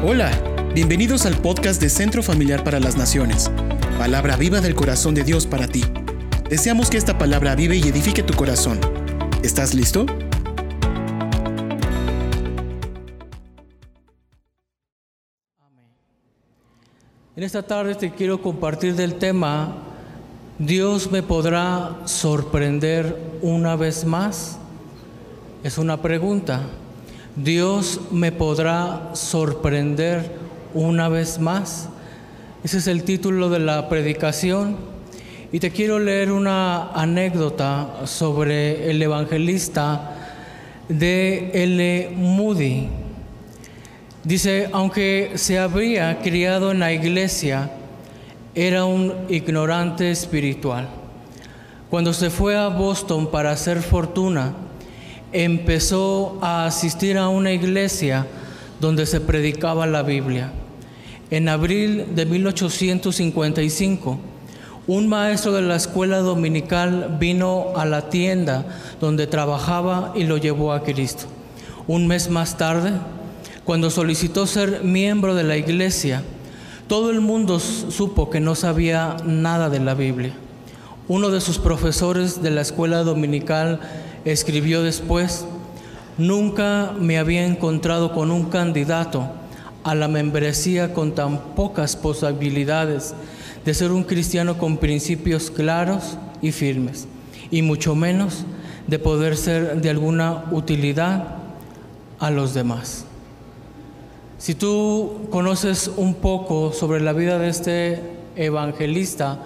Hola, bienvenidos al podcast de Centro Familiar para las Naciones, palabra viva del corazón de Dios para ti. Deseamos que esta palabra vive y edifique tu corazón. ¿Estás listo? En esta tarde te quiero compartir del tema, Dios me podrá sorprender una vez más. Es una pregunta. Dios me podrá sorprender una vez más. Ese es el título de la predicación. Y te quiero leer una anécdota sobre el evangelista de L. Moody. Dice, aunque se había criado en la iglesia, era un ignorante espiritual. Cuando se fue a Boston para hacer fortuna, empezó a asistir a una iglesia donde se predicaba la Biblia. En abril de 1855, un maestro de la escuela dominical vino a la tienda donde trabajaba y lo llevó a Cristo. Un mes más tarde, cuando solicitó ser miembro de la iglesia, todo el mundo supo que no sabía nada de la Biblia. Uno de sus profesores de la escuela dominical escribió después, nunca me había encontrado con un candidato a la membresía con tan pocas posibilidades de ser un cristiano con principios claros y firmes, y mucho menos de poder ser de alguna utilidad a los demás. Si tú conoces un poco sobre la vida de este evangelista,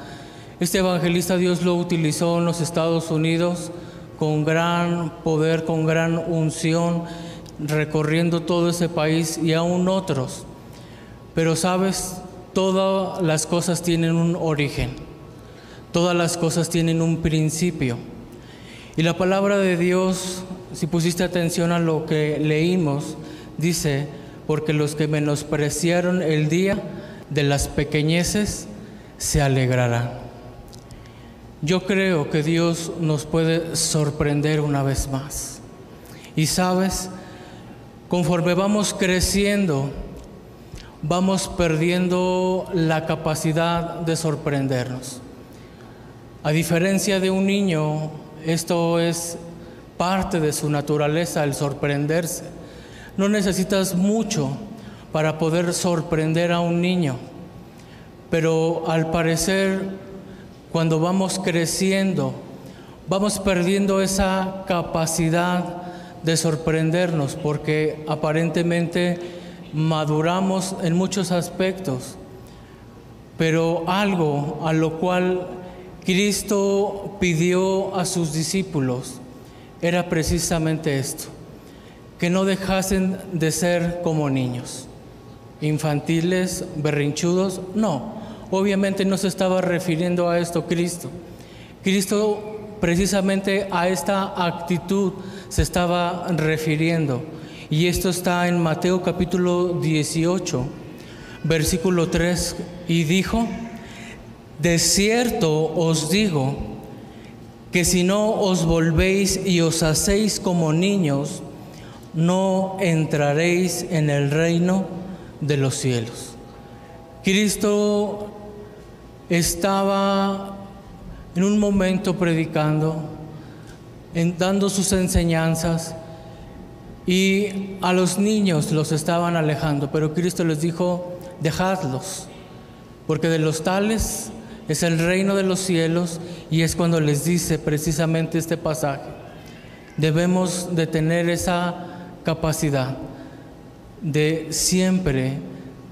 este evangelista Dios lo utilizó en los Estados Unidos con gran poder, con gran unción, recorriendo todo ese país y aún otros. Pero sabes, todas las cosas tienen un origen, todas las cosas tienen un principio. Y la palabra de Dios, si pusiste atención a lo que leímos, dice, porque los que menospreciaron el día de las pequeñeces se alegrarán. Yo creo que Dios nos puede sorprender una vez más. Y sabes, conforme vamos creciendo, vamos perdiendo la capacidad de sorprendernos. A diferencia de un niño, esto es parte de su naturaleza, el sorprenderse. No necesitas mucho para poder sorprender a un niño, pero al parecer cuando vamos creciendo, vamos perdiendo esa capacidad de sorprendernos porque aparentemente maduramos en muchos aspectos, pero algo a lo cual Cristo pidió a sus discípulos era precisamente esto que no dejasen de ser como niños, infantiles, berrinchudos, no, obviamente no se estaba refiriendo a esto Cristo. Cristo precisamente a esta actitud se estaba refiriendo. Y esto está en Mateo capítulo 18, versículo 3, y dijo, de cierto os digo, que si no os volvéis y os hacéis como niños, no entraréis en el reino de los cielos. Cristo estaba en un momento predicando, dando sus enseñanzas y a los niños los estaban alejando, pero Cristo les dijo, dejadlos, porque de los tales es el reino de los cielos y es cuando les dice precisamente este pasaje. Debemos de tener esa capacidad de siempre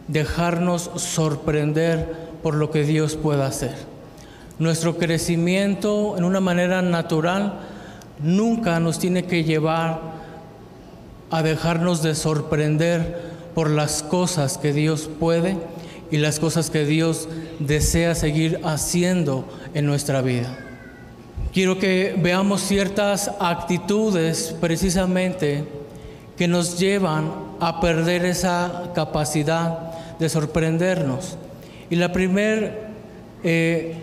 dejarnos sorprender por lo que Dios pueda hacer. Nuestro crecimiento en una manera natural nunca nos tiene que llevar a dejarnos de sorprender por las cosas que Dios puede y las cosas que Dios desea seguir haciendo en nuestra vida. Quiero que veamos ciertas actitudes precisamente que nos llevan a perder esa capacidad de sorprendernos. Y la primera eh,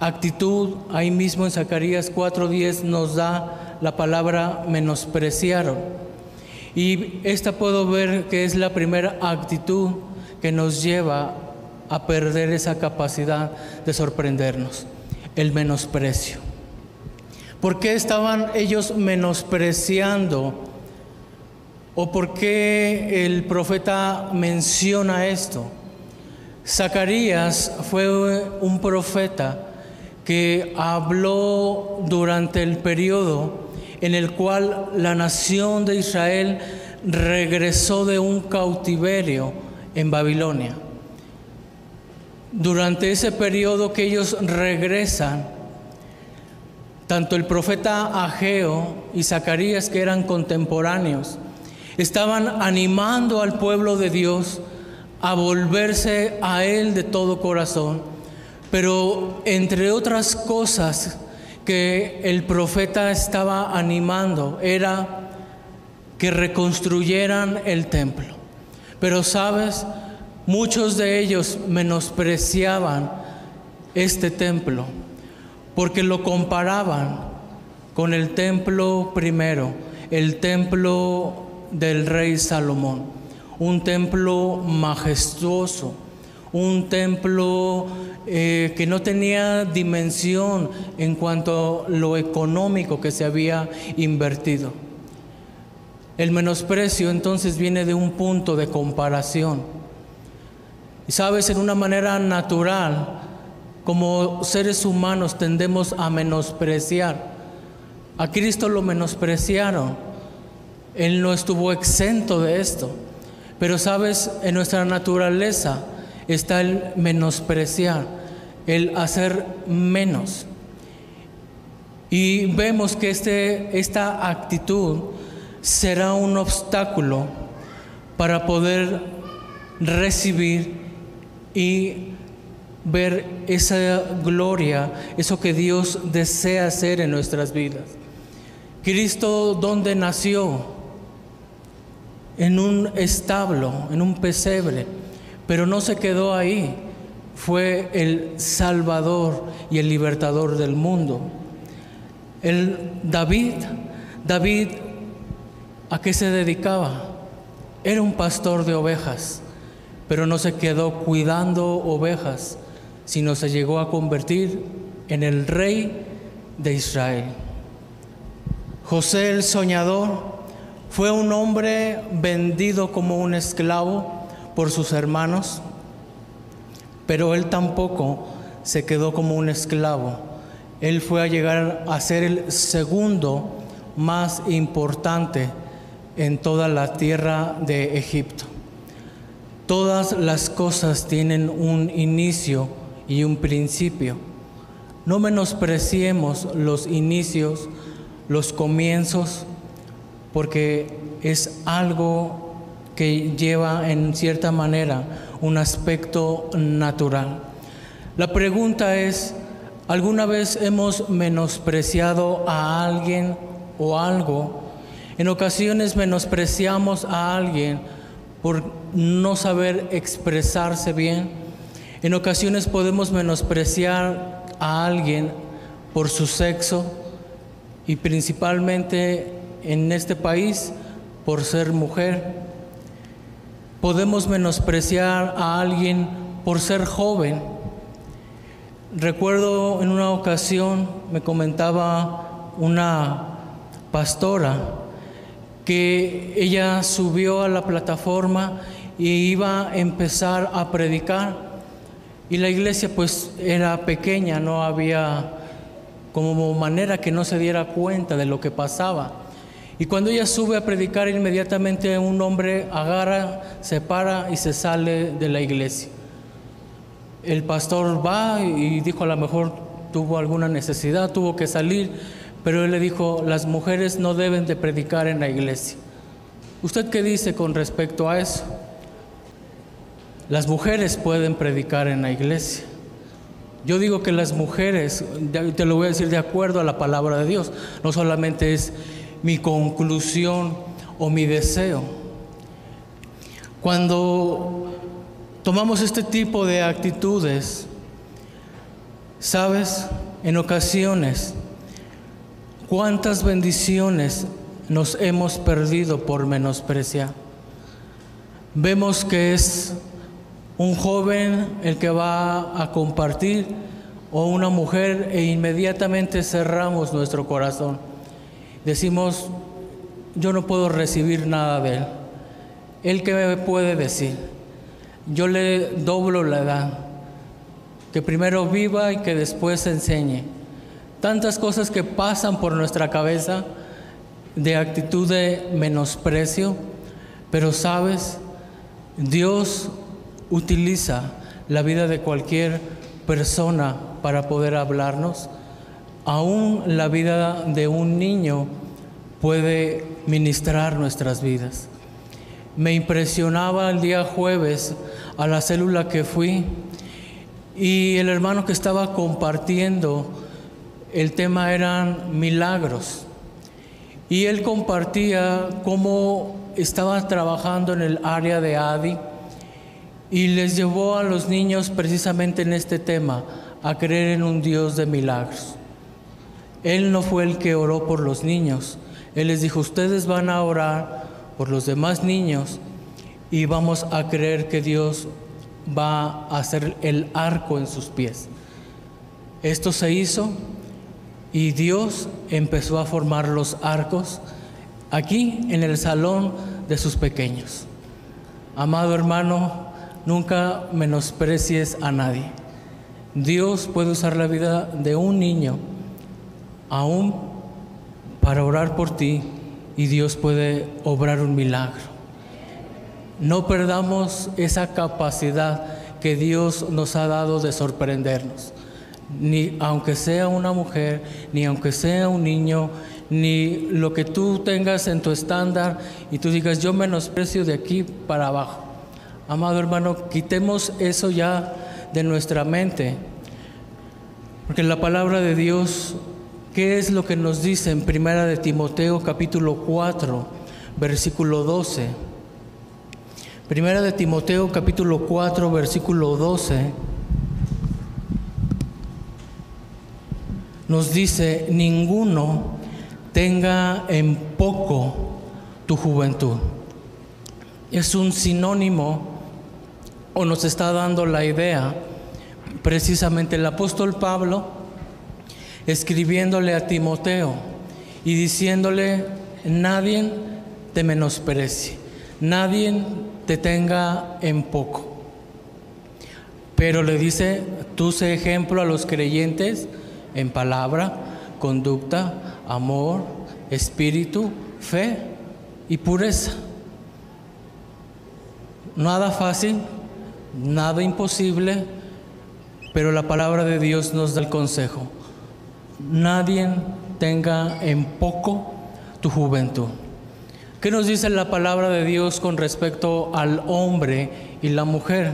actitud, ahí mismo en Zacarías 4.10, nos da la palabra menospreciaron. Y esta puedo ver que es la primera actitud que nos lleva a perder esa capacidad de sorprendernos, el menosprecio. ¿Por qué estaban ellos menospreciando? ¿O por qué el profeta menciona esto? Zacarías fue un profeta que habló durante el periodo en el cual la nación de Israel regresó de un cautiverio en Babilonia. Durante ese periodo que ellos regresan, tanto el profeta Ageo y Zacarías, que eran contemporáneos, estaban animando al pueblo de Dios a volverse a Él de todo corazón. Pero entre otras cosas que el profeta estaba animando era que reconstruyeran el templo. Pero sabes, muchos de ellos menospreciaban este templo porque lo comparaban con el templo primero, el templo del rey Salomón, un templo majestuoso, un templo eh, que no tenía dimensión en cuanto a lo económico que se había invertido. El menosprecio entonces viene de un punto de comparación. Y sabes, en una manera natural, como seres humanos tendemos a menospreciar. A Cristo lo menospreciaron. Él no estuvo exento de esto. Pero sabes, en nuestra naturaleza está el menospreciar, el hacer menos. Y vemos que este, esta actitud será un obstáculo para poder recibir y ver esa gloria, eso que Dios desea hacer en nuestras vidas. Cristo, ¿dónde nació? En un establo, en un pesebre, pero no se quedó ahí. Fue el Salvador y el libertador del mundo. El David, David, ¿a qué se dedicaba? Era un pastor de ovejas, pero no se quedó cuidando ovejas, sino se llegó a convertir en el rey de Israel. José el soñador fue un hombre vendido como un esclavo por sus hermanos, pero él tampoco se quedó como un esclavo. Él fue a llegar a ser el segundo más importante en toda la tierra de Egipto. Todas las cosas tienen un inicio y un principio. No menospreciemos los inicios, los comienzos, porque es algo que lleva en cierta manera un aspecto natural. La pregunta es, ¿alguna vez hemos menospreciado a alguien o algo? En ocasiones menospreciamos a alguien por no saber expresarse bien en ocasiones podemos menospreciar a alguien por su sexo y principalmente en este país por ser mujer. Podemos menospreciar a alguien por ser joven. Recuerdo en una ocasión me comentaba una pastora que ella subió a la plataforma y iba a empezar a predicar y la iglesia pues era pequeña, no había como manera que no se diera cuenta de lo que pasaba. Y cuando ella sube a predicar, inmediatamente un hombre agarra, se para y se sale de la iglesia. El pastor va y dijo a lo mejor tuvo alguna necesidad, tuvo que salir, pero él le dijo, las mujeres no deben de predicar en la iglesia. ¿Usted qué dice con respecto a eso? Las mujeres pueden predicar en la iglesia. Yo digo que las mujeres, te lo voy a decir de acuerdo a la palabra de Dios, no solamente es mi conclusión o mi deseo. Cuando tomamos este tipo de actitudes, sabes, en ocasiones, cuántas bendiciones nos hemos perdido por menospreciar. Vemos que es un joven el que va a compartir o una mujer e inmediatamente cerramos nuestro corazón. Decimos, yo no puedo recibir nada de él. ¿Él qué me puede decir? Yo le doblo la edad, que primero viva y que después enseñe. Tantas cosas que pasan por nuestra cabeza de actitud de menosprecio, pero sabes, Dios utiliza la vida de cualquier persona para poder hablarnos. Aún la vida de un niño puede ministrar nuestras vidas. Me impresionaba el día jueves a la célula que fui y el hermano que estaba compartiendo, el tema eran milagros. Y él compartía cómo estaba trabajando en el área de ADI y les llevó a los niños precisamente en este tema, a creer en un Dios de milagros. Él no fue el que oró por los niños, Él les dijo, ustedes van a orar por los demás niños y vamos a creer que Dios va a hacer el arco en sus pies. Esto se hizo y Dios empezó a formar los arcos aquí en el salón de sus pequeños. Amado hermano, nunca menosprecies a nadie. Dios puede usar la vida de un niño aún para orar por ti y Dios puede obrar un milagro. No perdamos esa capacidad que Dios nos ha dado de sorprendernos. Ni aunque sea una mujer, ni aunque sea un niño, ni lo que tú tengas en tu estándar y tú digas, yo menosprecio de aquí para abajo. Amado hermano, quitemos eso ya de nuestra mente. Porque la palabra de Dios, ¿qué es lo que nos dice en Primera de Timoteo capítulo 4, versículo 12? Primera de Timoteo capítulo 4, versículo 12. Nos dice, ninguno tenga en poco tu juventud. Es un sinónimo o nos está dando la idea, precisamente el apóstol Pablo, escribiéndole a Timoteo y diciéndole, nadie te menosprecie, nadie te tenga en poco. Pero le dice, tú sé ejemplo a los creyentes en palabra, conducta, amor, espíritu, fe y pureza. Nada fácil, nada imposible, pero la palabra de Dios nos da el consejo. Nadie tenga en poco tu juventud. ¿Qué nos dice la palabra de Dios con respecto al hombre y la mujer?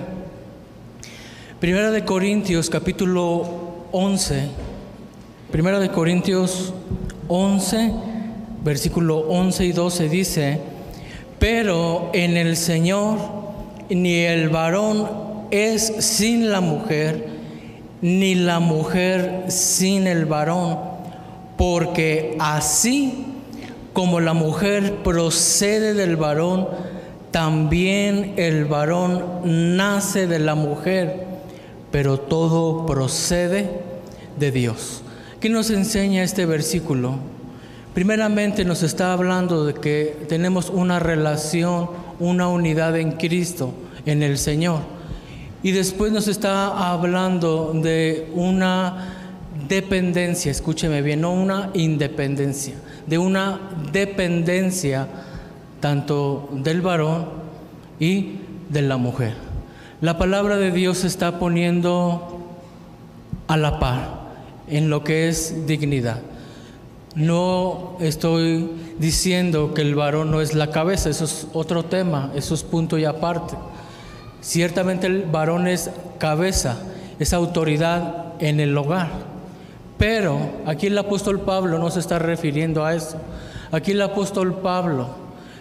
Primera de Corintios capítulo 11. Primera de Corintios 11, versículo 11 y 12 dice, pero en el Señor ni el varón es sin la mujer, ni la mujer sin el varón, porque así como la mujer procede del varón, también el varón nace de la mujer, pero todo procede de Dios. ¿Qué nos enseña este versículo? Primeramente nos está hablando de que tenemos una relación, una unidad en Cristo, en el Señor. Y después nos está hablando de una dependencia, escúcheme bien, no una independencia, de una dependencia tanto del varón y de la mujer. La palabra de Dios se está poniendo a la par en lo que es dignidad. No estoy diciendo que el varón no es la cabeza, eso es otro tema, eso es punto y aparte. Ciertamente el varón es cabeza, es autoridad en el hogar. Pero aquí el apóstol Pablo no se está refiriendo a eso. Aquí el apóstol Pablo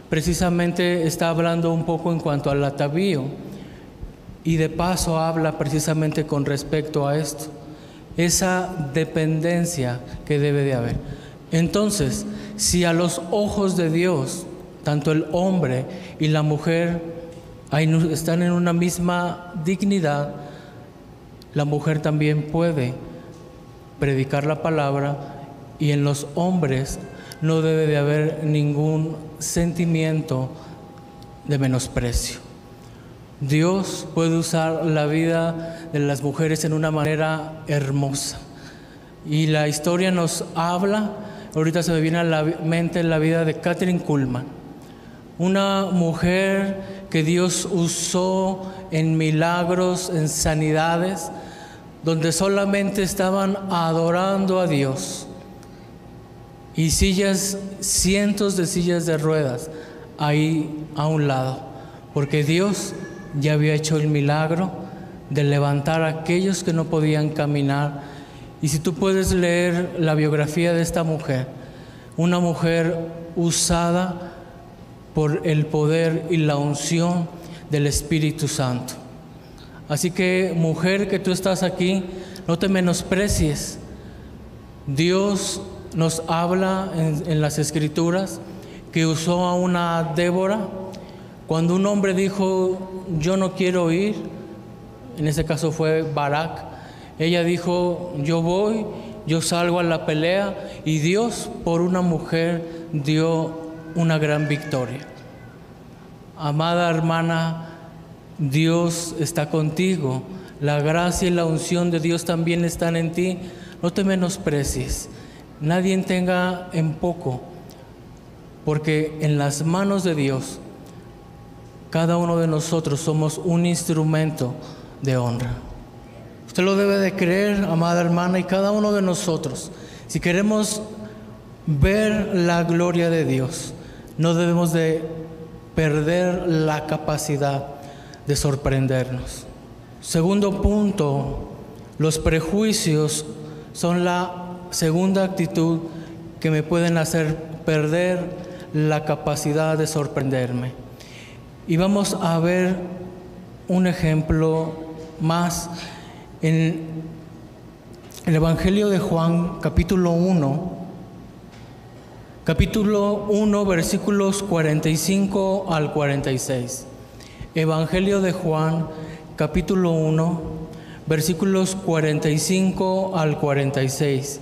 precisamente está hablando un poco en cuanto al atavío y de paso habla precisamente con respecto a esto, esa dependencia que debe de haber. Entonces, si a los ojos de Dios, tanto el hombre y la mujer están en una misma dignidad, la mujer también puede predicar la palabra y en los hombres no debe de haber ningún sentimiento de menosprecio. Dios puede usar la vida de las mujeres en una manera hermosa. Y la historia nos habla, ahorita se me viene a la mente la vida de Catherine Kuhlman, una mujer que Dios usó en milagros, en sanidades, donde solamente estaban adorando a Dios. Y sillas, cientos de sillas de ruedas ahí a un lado, porque Dios ya había hecho el milagro de levantar a aquellos que no podían caminar. Y si tú puedes leer la biografía de esta mujer, una mujer usada por el poder y la unción del Espíritu Santo. Así que mujer que tú estás aquí, no te menosprecies. Dios nos habla en, en las escrituras que usó a una Débora cuando un hombre dijo, yo no quiero ir, en ese caso fue Barak, ella dijo, yo voy, yo salgo a la pelea y Dios por una mujer dio una gran victoria. Amada hermana, Dios está contigo, la gracia y la unción de Dios también están en ti, no te menosprecies, nadie tenga en poco, porque en las manos de Dios cada uno de nosotros somos un instrumento de honra. Usted lo debe de creer, amada hermana, y cada uno de nosotros, si queremos ver la gloria de Dios, no debemos de perder la capacidad de sorprendernos. Segundo punto, los prejuicios son la segunda actitud que me pueden hacer perder la capacidad de sorprenderme. Y vamos a ver un ejemplo más en el Evangelio de Juan, capítulo 1, capítulo 1, versículos 45 al 46. Evangelio de Juan, capítulo 1, versículos 45 al 46.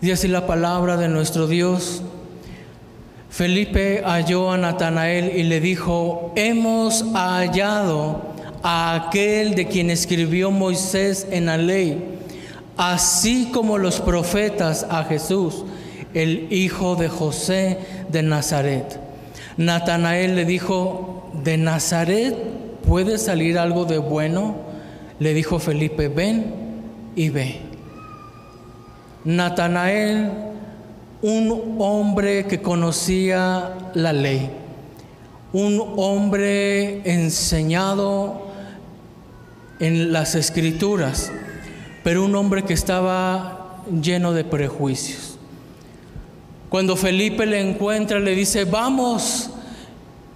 Dice la palabra de nuestro Dios. Felipe halló a Natanael y le dijo, hemos hallado a aquel de quien escribió Moisés en la ley, así como los profetas a Jesús, el hijo de José de Nazaret. Natanael le dijo, ¿de Nazaret puede salir algo de bueno? Le dijo Felipe, ven y ve. Natanael un hombre que conocía la ley, un hombre enseñado en las escrituras, pero un hombre que estaba lleno de prejuicios. Cuando Felipe le encuentra, le dice, vamos,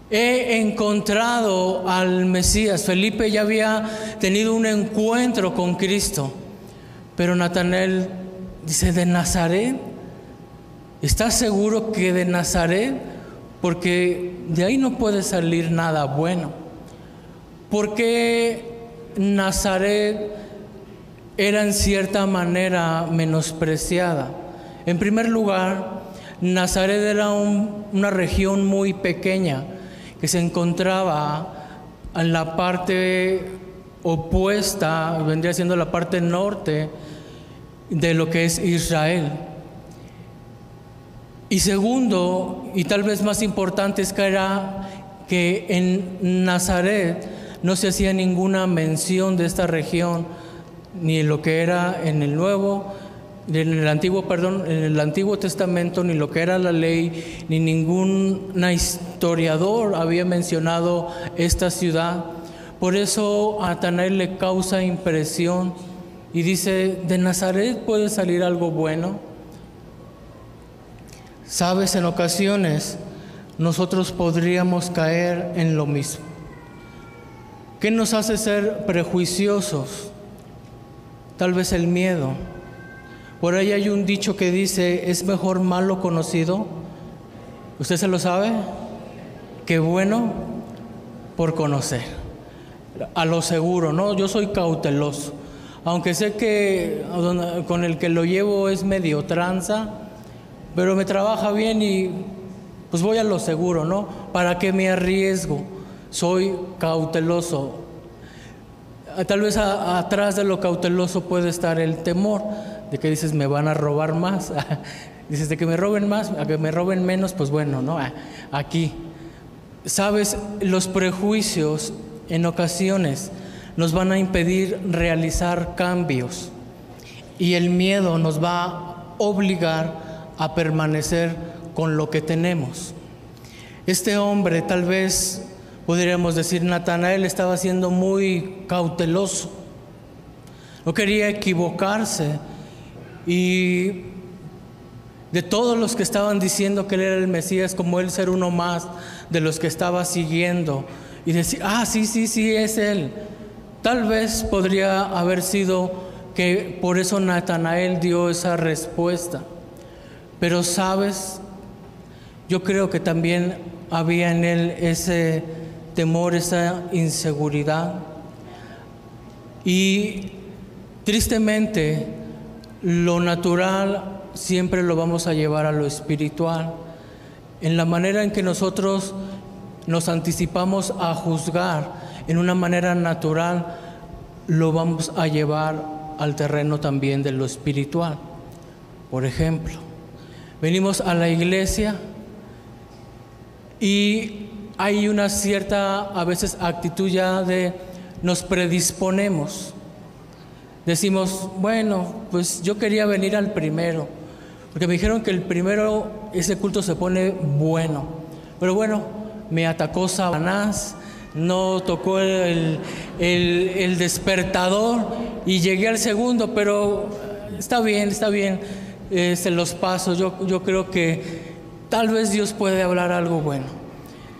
he encontrado al Mesías. Felipe ya había tenido un encuentro con Cristo, pero Natanael dice, de Nazaret. ¿Estás seguro que de Nazaret? Porque de ahí no puede salir nada bueno. Porque Nazaret era en cierta manera menospreciada. En primer lugar, Nazaret era una región muy pequeña que se encontraba en la parte opuesta, vendría siendo la parte norte de lo que es Israel. Y segundo, y tal vez más importante, es que era que en Nazaret no se hacía ninguna mención de esta región, ni lo que era en el Nuevo, en el Antiguo, perdón, en el Antiguo Testamento, ni lo que era la ley, ni ningún historiador había mencionado esta ciudad. Por eso a Tanael le causa impresión y dice, ¿de Nazaret puede salir algo bueno? Sabes, en ocasiones nosotros podríamos caer en lo mismo. ¿Qué nos hace ser prejuiciosos? Tal vez el miedo. Por ahí hay un dicho que dice, es mejor malo conocido. ¿Usted se lo sabe? Que bueno por conocer. A lo seguro, ¿no? Yo soy cauteloso. Aunque sé que con el que lo llevo es medio tranza, pero me trabaja bien y pues voy a lo seguro, ¿no? ¿Para qué me arriesgo? Soy cauteloso. Tal vez atrás de lo cauteloso puede estar el temor de que dices me van a robar más. dices de que me roben más, a que me roben menos, pues bueno, ¿no? Aquí. Sabes, los prejuicios en ocasiones nos van a impedir realizar cambios y el miedo nos va a obligar a permanecer con lo que tenemos. Este hombre, tal vez podríamos decir, Natanael estaba siendo muy cauteloso, no quería equivocarse y de todos los que estaban diciendo que él era el Mesías, como él ser uno más de los que estaba siguiendo y decir, ah, sí, sí, sí, es él. Tal vez podría haber sido que por eso Natanael dio esa respuesta. Pero sabes, yo creo que también había en él ese temor, esa inseguridad. Y tristemente, lo natural siempre lo vamos a llevar a lo espiritual. En la manera en que nosotros nos anticipamos a juzgar en una manera natural, lo vamos a llevar al terreno también de lo espiritual. Por ejemplo, venimos a la iglesia y hay una cierta, a veces, actitud ya de nos predisponemos. Decimos, bueno, pues yo quería venir al primero, porque me dijeron que el primero, ese culto se pone bueno. Pero bueno, me atacó Sabanás, no tocó el, el, despertador y llegué al segundo, pero está bien, está bien, eh, se los paso. Yo, yo creo que tal vez Dios puede hablar algo bueno.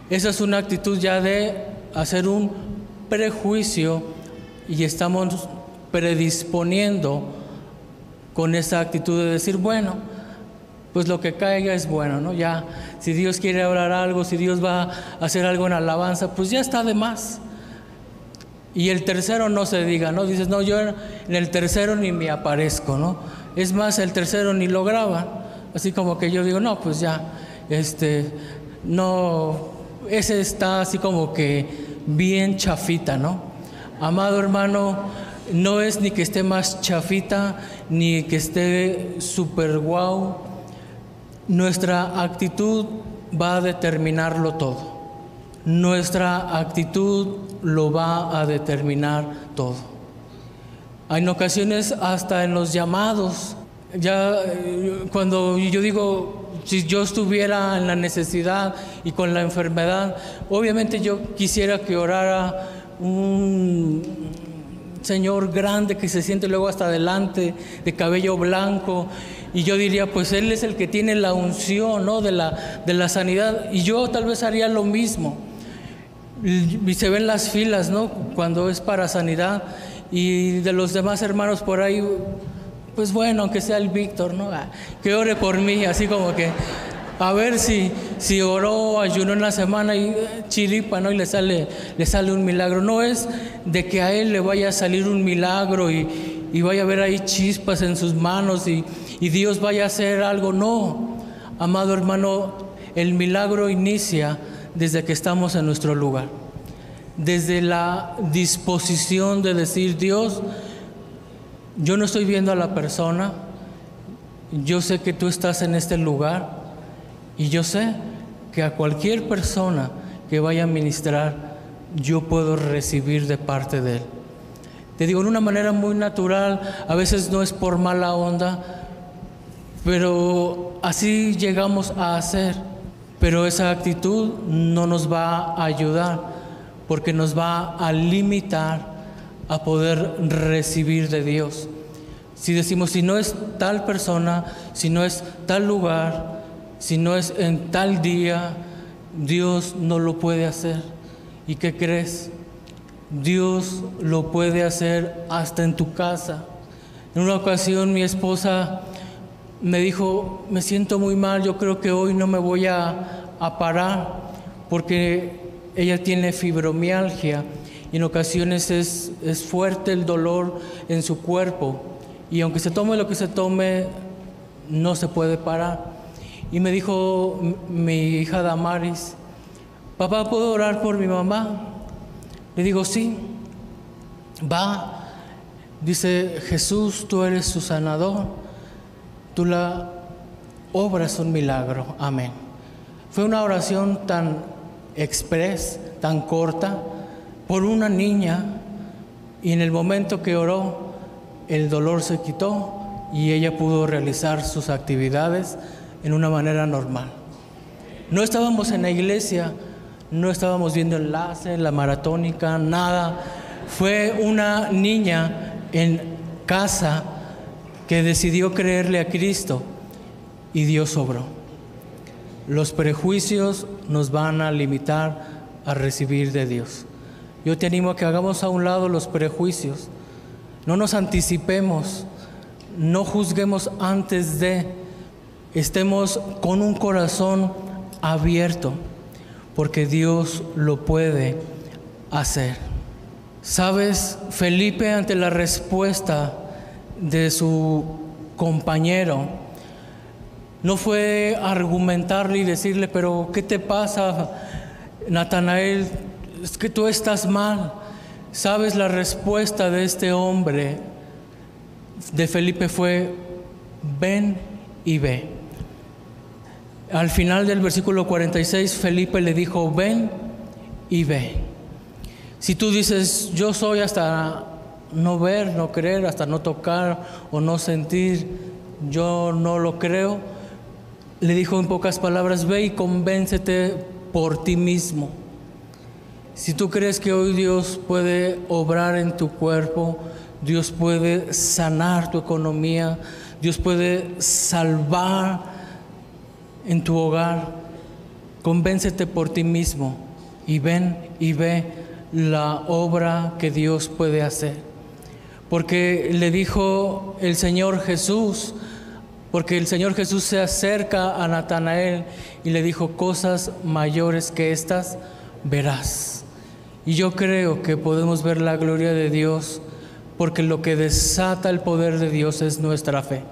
Esa es una actitud ya de hacer un prejuicio y estamos predisponiendo con esa actitud de decir, bueno, pues lo que caiga es bueno, ¿no? Ya, si Dios quiere hablar algo, si Dios va a hacer algo en alabanza, pues ya está de más. Y el tercero no se diga, ¿no? Dices, no, yo en el tercero ni me aparezco, ¿no? Es más, el tercero ni lo graba. Así como que yo digo, no, pues ya, este, no, ese está así como que bien chafita, ¿no? Amado hermano, no es ni que esté más chafita, ni que esté super guau. Nuestra actitud va a determinarlo todo. Nuestra actitud lo va a determinar todo. En ocasiones hasta en los llamados, ya eh, cuando yo digo, si yo estuviera en la necesidad y con la enfermedad, obviamente yo quisiera que orara un señor grande que se siente luego hasta adelante, de cabello blanco, y yo diría, pues él es el que tiene la unción ¿no? de, la, de la sanidad, y yo tal vez haría lo mismo. Y se ven las filas, ¿no? Cuando es para sanidad, y de los demás hermanos por ahí, pues bueno, aunque sea el Víctor, ¿no? Ah, que ore por mí, así como que a ver si, si oró, ayunó en la semana y eh, chiripa, ¿no? Y le sale, le sale un milagro. No es de que a él le vaya a salir un milagro y, vaya a ver ahí chispas en sus manos y, y Dios vaya a hacer algo. No, amado hermano, el milagro inicia desde que estamos en nuestro lugar. Desde la disposición de decir, Dios, yo no estoy viendo a la persona, yo sé que tú estás en este lugar y yo sé que a cualquier persona que vaya a ministrar, yo puedo recibir de parte de Él. Te digo, en una manera muy natural, a veces no es por mala onda, pero así llegamos a hacer. Pero esa actitud no nos va a ayudar, porque nos va a limitar a poder recibir de Dios. Si decimos, si no es tal persona, si no es tal lugar, si no es en tal día, Dios no lo puede hacer. ¿Y qué crees? Dios lo puede hacer hasta en tu casa. En una ocasión mi esposa me dijo, me siento muy mal, yo creo que hoy no me voy a, parar porque ella tiene fibromialgia y en ocasiones es, es fuerte el dolor en su cuerpo y aunque se tome lo que se tome, no se puede parar. Y me dijo mi hija Damaris, papá, ¿puedo orar por mi mamá? Le digo, sí, va. Dice, Jesús, tú eres su sanador, tú la obras un milagro, amén. Fue una oración tan express, tan corta, por una niña, y en el momento que oró, el dolor se quitó y ella pudo realizar sus actividades en una manera normal. No estábamos en la iglesia, no estábamos viendo enlace, la maratónica, nada. Fue una niña en casa que decidió creerle a Cristo y Dios obró. Los prejuicios nos van a limitar a recibir de Dios. Yo te animo a que hagamos a un lado los prejuicios, no nos anticipemos, no juzguemos antes de, estemos con un corazón abierto, porque Dios lo puede hacer. Sabes, Felipe ante la respuesta de su compañero, no fue argumentarle y decirle, pero ¿qué te pasa, Natanael? Es que tú estás mal. Sabes, la respuesta de este hombre, de Felipe, fue, ven y ve. Al final del versículo 46, Felipe le dijo, ven y ve. Si tú dices, yo soy hasta no ver, no creer, hasta no tocar o no sentir, yo no lo creo, le dijo en pocas palabras, ve y convéncete por ti mismo. Si tú crees que hoy Dios puede obrar en tu cuerpo, Dios puede sanar tu economía, Dios puede salvar en tu hogar, convéncete por ti mismo y ven y ve la obra que Dios puede hacer. Porque le dijo el Señor Jesús, porque el Señor Jesús se acerca a Natanael y le dijo, cosas mayores que estas verás. Y yo creo que podemos ver la gloria de Dios porque lo que desata el poder de Dios es nuestra fe.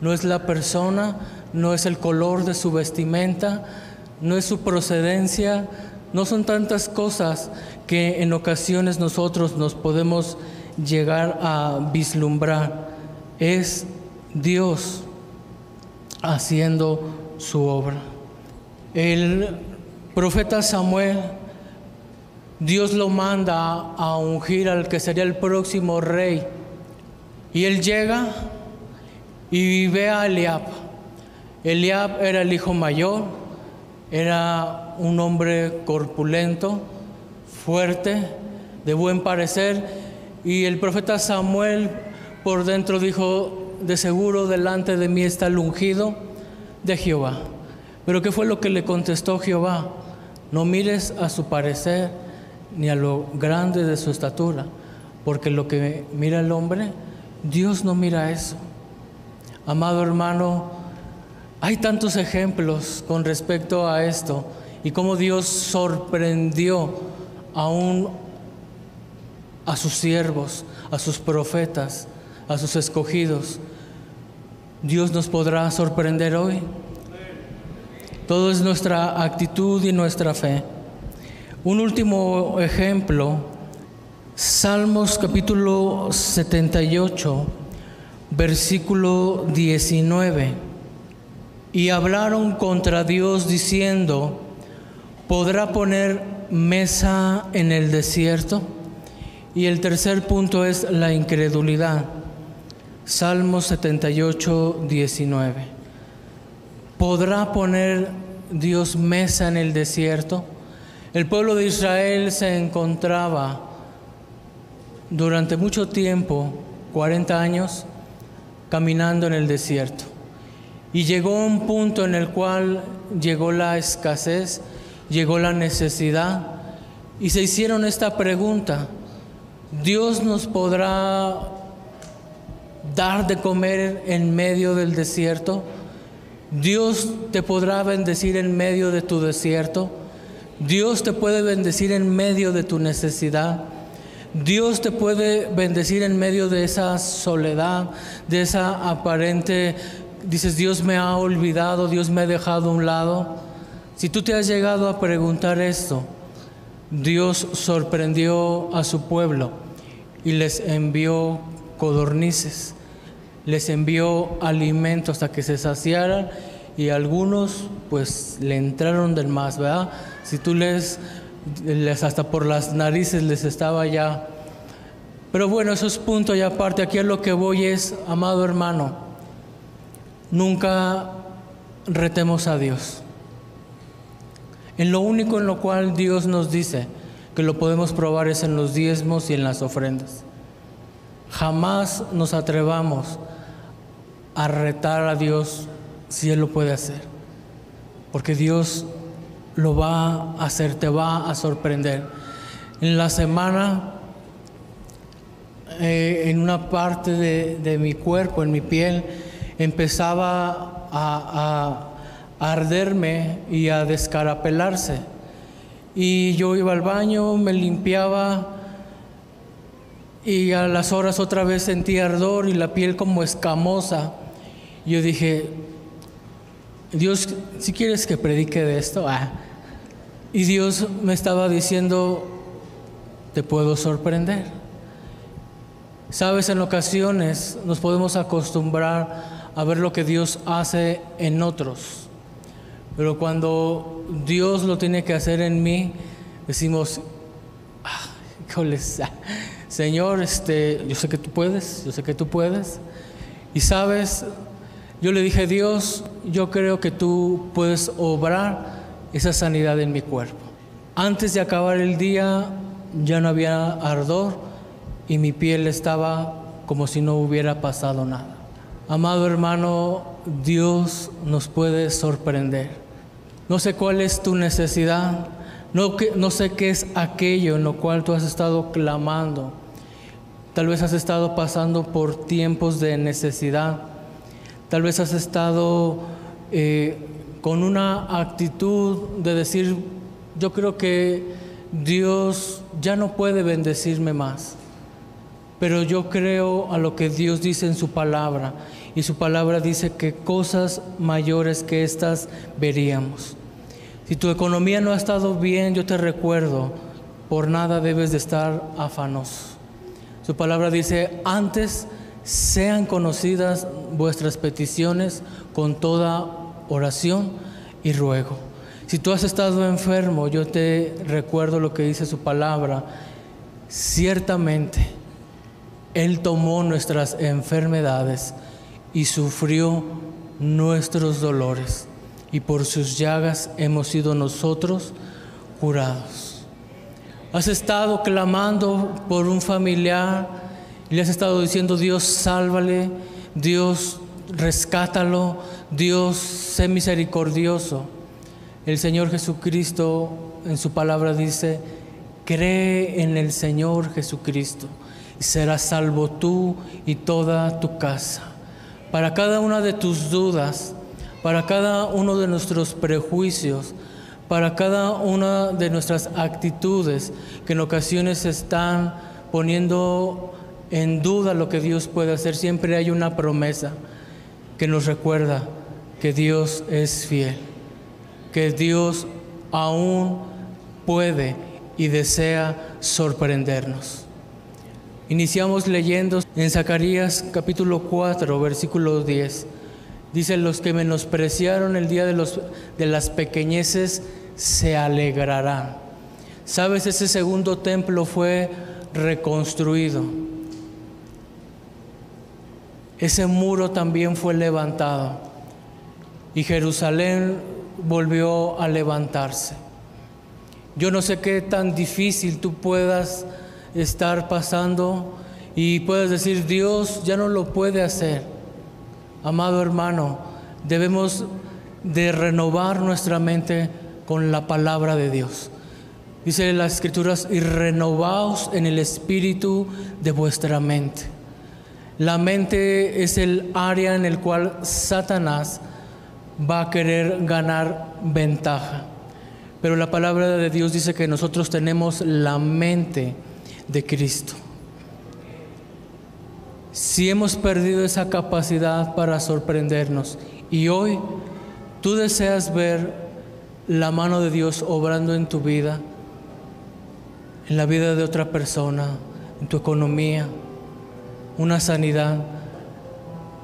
No es la persona, no es el color de su vestimenta, no es su procedencia, no son tantas cosas que en ocasiones nosotros nos podemos llegar a vislumbrar. Es Dios haciendo su obra. El profeta Samuel, Dios lo manda a ungir al que sería el próximo rey. Y él llega y ve a Eliab. Eliab era el hijo mayor, era un hombre corpulento, fuerte, de buen parecer, y el profeta Samuel por dentro dijo, de seguro delante de mí está el ungido de Jehová. Pero ¿qué fue lo que le contestó Jehová? No mires a su parecer ni a lo grande de su estatura, porque lo que mira el hombre, Dios no mira eso. Amado hermano, hay tantos ejemplos con respecto a esto y cómo Dios sorprendió aún a sus siervos, a sus profetas, a sus escogidos. Dios nos podrá sorprender hoy. Todo es nuestra actitud y nuestra fe. Un último ejemplo, Salmos capítulo 78, versículo 19. Y hablaron contra Dios diciendo, ¿podrá poner mesa en el desierto? Y el tercer punto es la incredulidad. Salmos 78, 19. ¿Podrá poner Dios mesa en el desierto? El pueblo de Israel se encontraba durante mucho tiempo, 40 años, caminando en el desierto. Y llegó un punto en el cual llegó la escasez, llegó la necesidad, y se hicieron esta pregunta, ¿Dios nos podrá dar de comer en medio del desierto. Dios te podrá bendecir en medio de tu desierto. Dios te puede bendecir en medio de tu necesidad. Dios te puede bendecir en medio de esa soledad, de esa aparente, dices, Dios me ha olvidado, Dios me ha dejado a un lado. Si tú te has llegado a preguntar esto, Dios sorprendió a su pueblo y les envió codornices, les envió alimento hasta que se saciaran y algunos pues le entraron del más, ¿verdad? Si tú les, les hasta por las narices les estaba ya. Pero bueno, eso es punto y aparte. Aquí lo que voy es, amado hermano, nunca retemos a Dios. En lo único en lo cual Dios nos dice que lo podemos probar es en los diezmos y en las ofrendas. Jamás nos atrevamos a retar a Dios si Él lo puede hacer. Porque Dios lo va a hacer, te va a sorprender. En la semana, eh, en una parte de, mi cuerpo, en mi piel, empezaba a, a arderme y a descarapelarse. Y yo iba al baño, me limpiaba y a las horas otra vez sentía ardor y la piel como escamosa. Yo dije, Dios, si quieres que predique de esto, ah. Y Dios me estaba diciendo, te puedo sorprender. Sabes, en ocasiones nos podemos acostumbrar a ver lo que Dios hace en otros, pero cuando Dios lo tiene que hacer en mí, decimos, ah, Señor, este, yo sé que tú puedes, yo sé que tú puedes. Y sabes, yo le dije, Dios, yo creo que tú puedes obrar esa sanidad en mi cuerpo. Antes de acabar el día ya no había ardor y mi piel estaba como si no hubiera pasado nada. Amado hermano, Dios nos puede sorprender. No sé cuál es tu necesidad, no, sé qué es aquello en lo cual tú has estado clamando. Tal vez has estado pasando por tiempos de necesidad Tal vez has estado eh, con una actitud de decir, yo creo que Dios ya no puede bendecirme más, pero yo creo a lo que Dios dice en su palabra y su palabra dice que cosas mayores que estas veríamos. Si tu economía no ha estado bien, yo te recuerdo, por nada debes de estar afanoso. Su palabra dice, antes sean conocidas vuestras peticiones con toda oración y ruego. Si tú has estado enfermo, yo te recuerdo lo que dice su palabra. Ciertamente, Él tomó nuestras enfermedades y sufrió nuestros dolores, y por sus llagas hemos sido nosotros curados. Has estado clamando por un familiar, y le has estado diciendo, Dios, sálvale, Dios, rescátalo, Dios, sé misericordioso. El Señor Jesucristo en su palabra dice, cree en el Señor Jesucristo y serás salvo tú y toda tu casa. Para cada una de tus dudas, para cada uno de nuestros prejuicios, para cada una de nuestras actitudes que en ocasiones están poniendo en duda lo que Dios puede hacer, siempre hay una promesa que nos recuerda que Dios es fiel, que Dios aún puede y desea sorprendernos. Iniciamos leyendo en Zacarías capítulo 4, versículo 10. Dice, los que menospreciaron el día de, los, de las pequeñeces se alegrarán. Sabes, ese segundo templo fue reconstruido ese muro también fue levantado y Jerusalén volvió a levantarse. Yo no sé qué tan difícil tú puedas estar pasando y puedes decir, Dios ya no lo puede hacer. Amado hermano, debemos de renovar nuestra mente con la palabra de Dios. Dice las escrituras, y renovaos en el espíritu de vuestra mente. La mente es el área en el cual Satanás va a querer ganar ventaja. Pero la palabra de Dios dice que nosotros tenemos la mente de Cristo. Si hemos perdido esa capacidad para sorprendernos y hoy tú deseas ver la mano de Dios obrando en tu vida, en la vida de otra persona, en tu economía, una sanidad,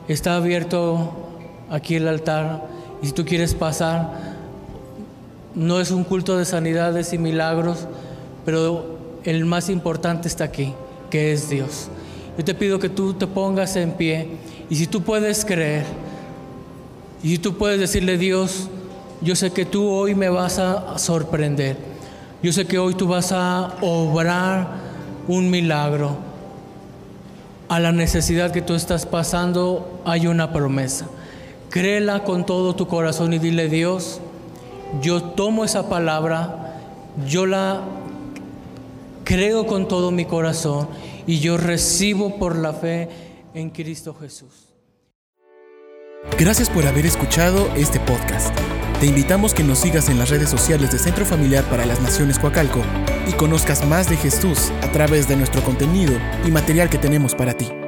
está abierto aquí el altar y si tú quieres pasar, no es un culto de sanidades y milagros, pero el más importante está aquí, que es Dios. Yo te pido que tú te pongas en pie y si tú puedes creer, y si tú puedes decirle, Dios, yo sé que tú hoy me vas a sorprender. Yo sé que hoy tú vas a obrar un milagro. A la necesidad que tú estás pasando hay una promesa. Créela con todo tu corazón y dile, Dios, yo tomo esa palabra, yo la creo con todo mi corazón y yo recibo por la fe en Cristo Jesús. Gracias por haber escuchado este podcast. Te invitamos que nos sigas en las redes sociales de Centro Familiar para las Naciones Coacalco y conozcas más de Jesús a través de nuestro contenido y material que tenemos para ti.